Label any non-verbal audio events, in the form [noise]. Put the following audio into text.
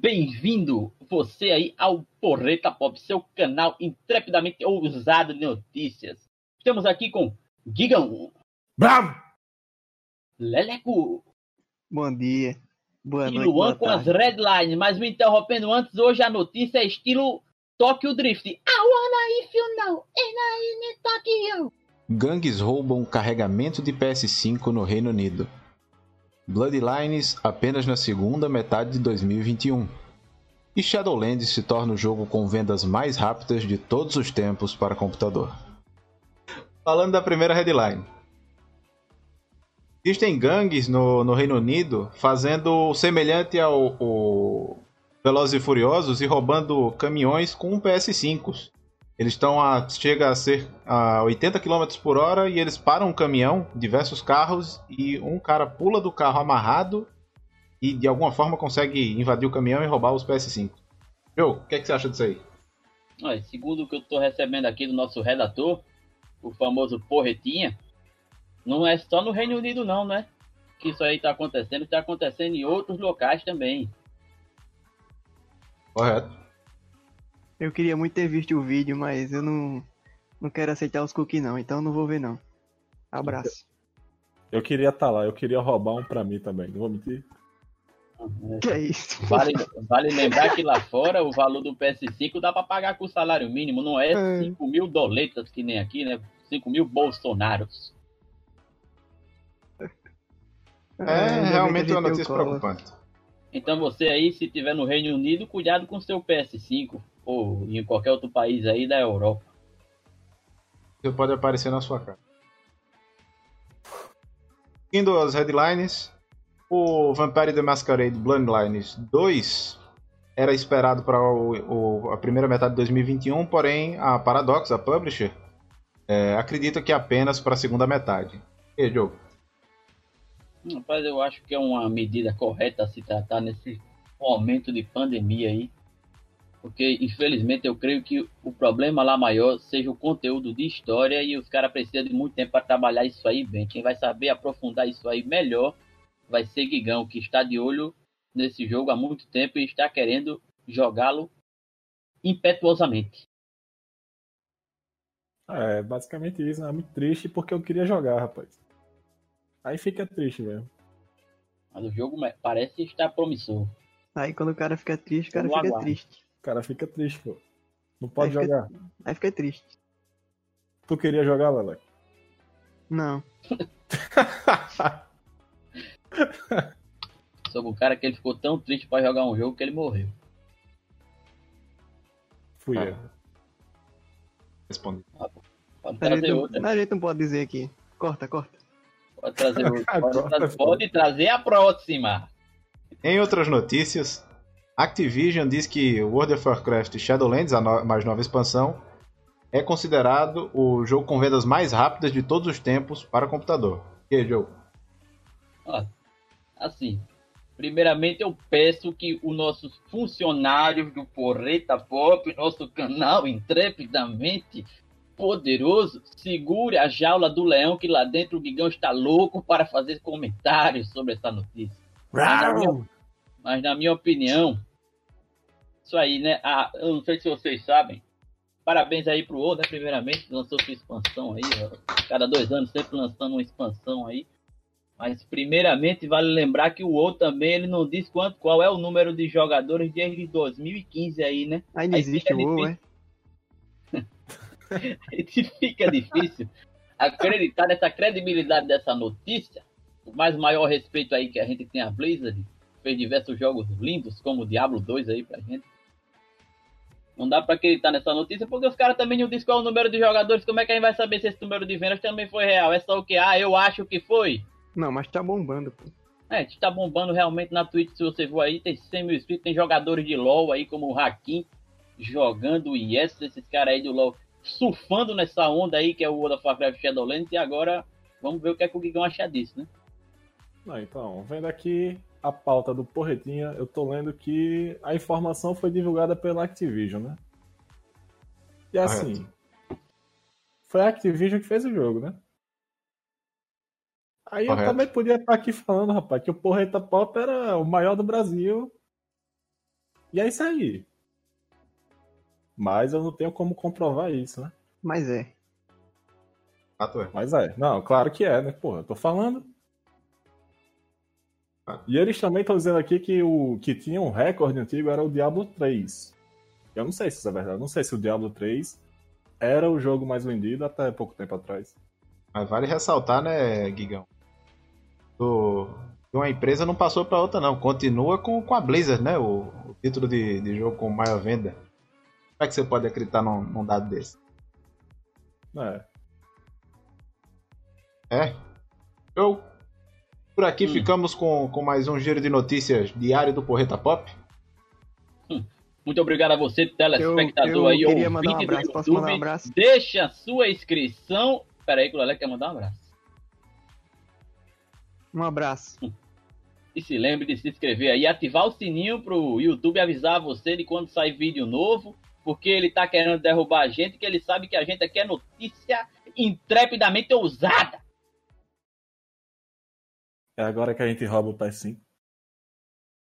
bem-vindo você aí ao Porreta Pop, seu canal intrepidamente ousado de notícias. Estamos aqui com Gigão. Bravo! Leleco. Bom dia. Boa e noite. Luan com as tarde. redlines, mas me interrompendo antes, hoje a notícia é estilo Tokyo Drift. I wanna if you know, and I Tokyo. Gangues roubam carregamento de PS5 no Reino Unido. Bloodlines apenas na segunda metade de 2021. E Shadowlands se torna o jogo com vendas mais rápidas de todos os tempos para computador. Falando da primeira headline. Existem gangues no, no Reino Unido fazendo semelhante ao, ao Velozes e Furiosos e roubando caminhões com PS5s. Eles estão a. chega a ser a 80 km por hora e eles param um caminhão, diversos carros, e um cara pula do carro amarrado e de alguma forma consegue invadir o caminhão e roubar os PS5. Joe, o que, é que você acha disso aí? Olha, segundo o que eu tô recebendo aqui do nosso redator, o famoso Porretinha, não é só no Reino Unido não, né? Que isso aí tá acontecendo, tá acontecendo em outros locais também. Correto. Eu queria muito ter visto o vídeo, mas eu não, não quero aceitar os cookies não, então não vou ver não. Abraço. Eu queria estar lá, eu queria roubar um pra mim também, não vou mentir. Que é isso? Vale, vale lembrar que lá fora o valor do PS5 dá pra pagar com o salário mínimo, não é É. 5 mil doletas que nem aqui, né? 5 mil bolsonaros. É, bem realmente que uma notícia o preocupante. Então você aí, se tiver no Reino Unido, cuidado com seu PS5 ou em qualquer outro país aí da Europa. Isso pode aparecer na sua cara. Indo às headlines, o Vampire the Masquerade Bloodlines 2 era esperado para o- o- a primeira metade de 2021, porém a Paradox, a publisher, é, acredita que apenas para a segunda metade. E aí, Diogo? Rapaz, eu acho que é uma medida correta a se tratar nesse momento de pandemia aí. Porque, infelizmente, eu creio que o problema lá maior seja o conteúdo de história e os caras precisam de muito tempo para trabalhar isso aí bem. Quem vai saber aprofundar isso aí melhor vai ser Guigão, que está de olho nesse jogo há muito tempo e está querendo jogá-lo impetuosamente. É, basicamente isso, né? É muito triste porque eu queria jogar, rapaz. Aí fica triste mesmo. Mas o jogo me- parece estar promissor. Aí quando o cara fica triste, o cara Vamos fica aguardar. triste. O cara fica triste, pô. Não pode Aí fica- jogar. Aí fica triste. Tu queria jogar, Leleco? Não. [laughs] Sobre um cara que ele ficou tão triste para jogar um jogo que ele morreu. Fui Ah. eu. Responde. Pode A trazer gente, outra. não, a gente não pode dizer aqui. Corta, corta. Pode trazer [laughs] outra. Pode, pode trazer a próxima. Em outras notícias, Activision diz que World of Warcraft Shadowlands, a no- mais nova expansão, é considerado o jogo com vendas mais rápidas de todos os tempos para computador. E aí, Joe? Ó, assim, primeiramente eu peço que os nossos funcionários do Porreta Pop, nosso canal intrepidamente poderoso, segure a jaula do leão que lá dentro o Guigão está louco para fazer comentários sobre essa notícia. Mas na minha, mas na minha opinião, isso aí, né? Ah, eu não sei se vocês sabem. Parabéns aí pro O, né? Primeiramente, lançou sua expansão aí. ó. Cada dois anos sempre lançando uma expansão aí. Mas primeiramente vale lembrar que o O também ele não diz quanto, qual é o número de jogadores desde 2015 aí, né? Aí não Aí existe o WoW, é? [laughs] E fica difícil acreditar nessa credibilidade dessa notícia. Por mais maior respeito aí que a gente tem a Blizzard, fez diversos jogos lindos, como o Diablo 2 aí pra gente. Não dá pra acreditar nessa notícia, porque os caras também não dizem qual é o número de jogadores. Como é que a gente vai saber se esse número de vendas também foi real? É só o que? Ah, eu acho que foi. Não, mas tá bombando, pô. É, a gente tá bombando realmente na Twitch, se você for aí, tem 100 mil inscritos, tem jogadores de LoL aí, como o Hakim, jogando IS, esses caras aí do LoL, surfando nessa onda aí, que é o World of Warcraft Shadowlands, e agora vamos ver o que é que o Guigão acha disso, né? Não, então, vendo aqui a pauta do Porretinha, eu tô lendo que a informação foi divulgada pela Activision, né? E assim, foi a Activision que fez o jogo, né? Aí Correto. eu também podia estar aqui falando, rapaz, que o Porreta Pop era o maior do Brasil. E é isso aí. Mas eu não tenho como comprovar isso, né? Mas é. Fato é. Mas é. Não, claro que é, né? Porra, eu tô falando. E eles também estão dizendo aqui que o que tinha um recorde antigo era o Diablo 3. Eu não sei se isso é verdade. Não sei se o Diablo 3 era o jogo mais vendido até pouco tempo atrás. Mas vale ressaltar, né, Guigão? Do... que Uma empresa não passou para outra, não. Continua com, com a Blizzard, né? O, o título de, de jogo com maior venda. Como é que você pode acreditar num, num dado desse? É. É. Eu. Por aqui Hum. ficamos com, com mais um giro de notícias diário do Porreta Pop. Muito obrigado a você, telespectador Eu- eu aí, queria mandar um ouvinte do abraço. Posso YouTube. mandar um abraço? Deixa a sua inscrição. Pera aí que o Lelé quer mandar um abraço. Um abraço. E se lembre de se inscrever aí, ativar o sininho pro YouTube avisar você de quando sai vídeo novo, porque ele tá querendo derrubar a gente, que ele sabe que a gente aqui é notícia intrepidamente ousada. É agora que a gente rouba o PS5.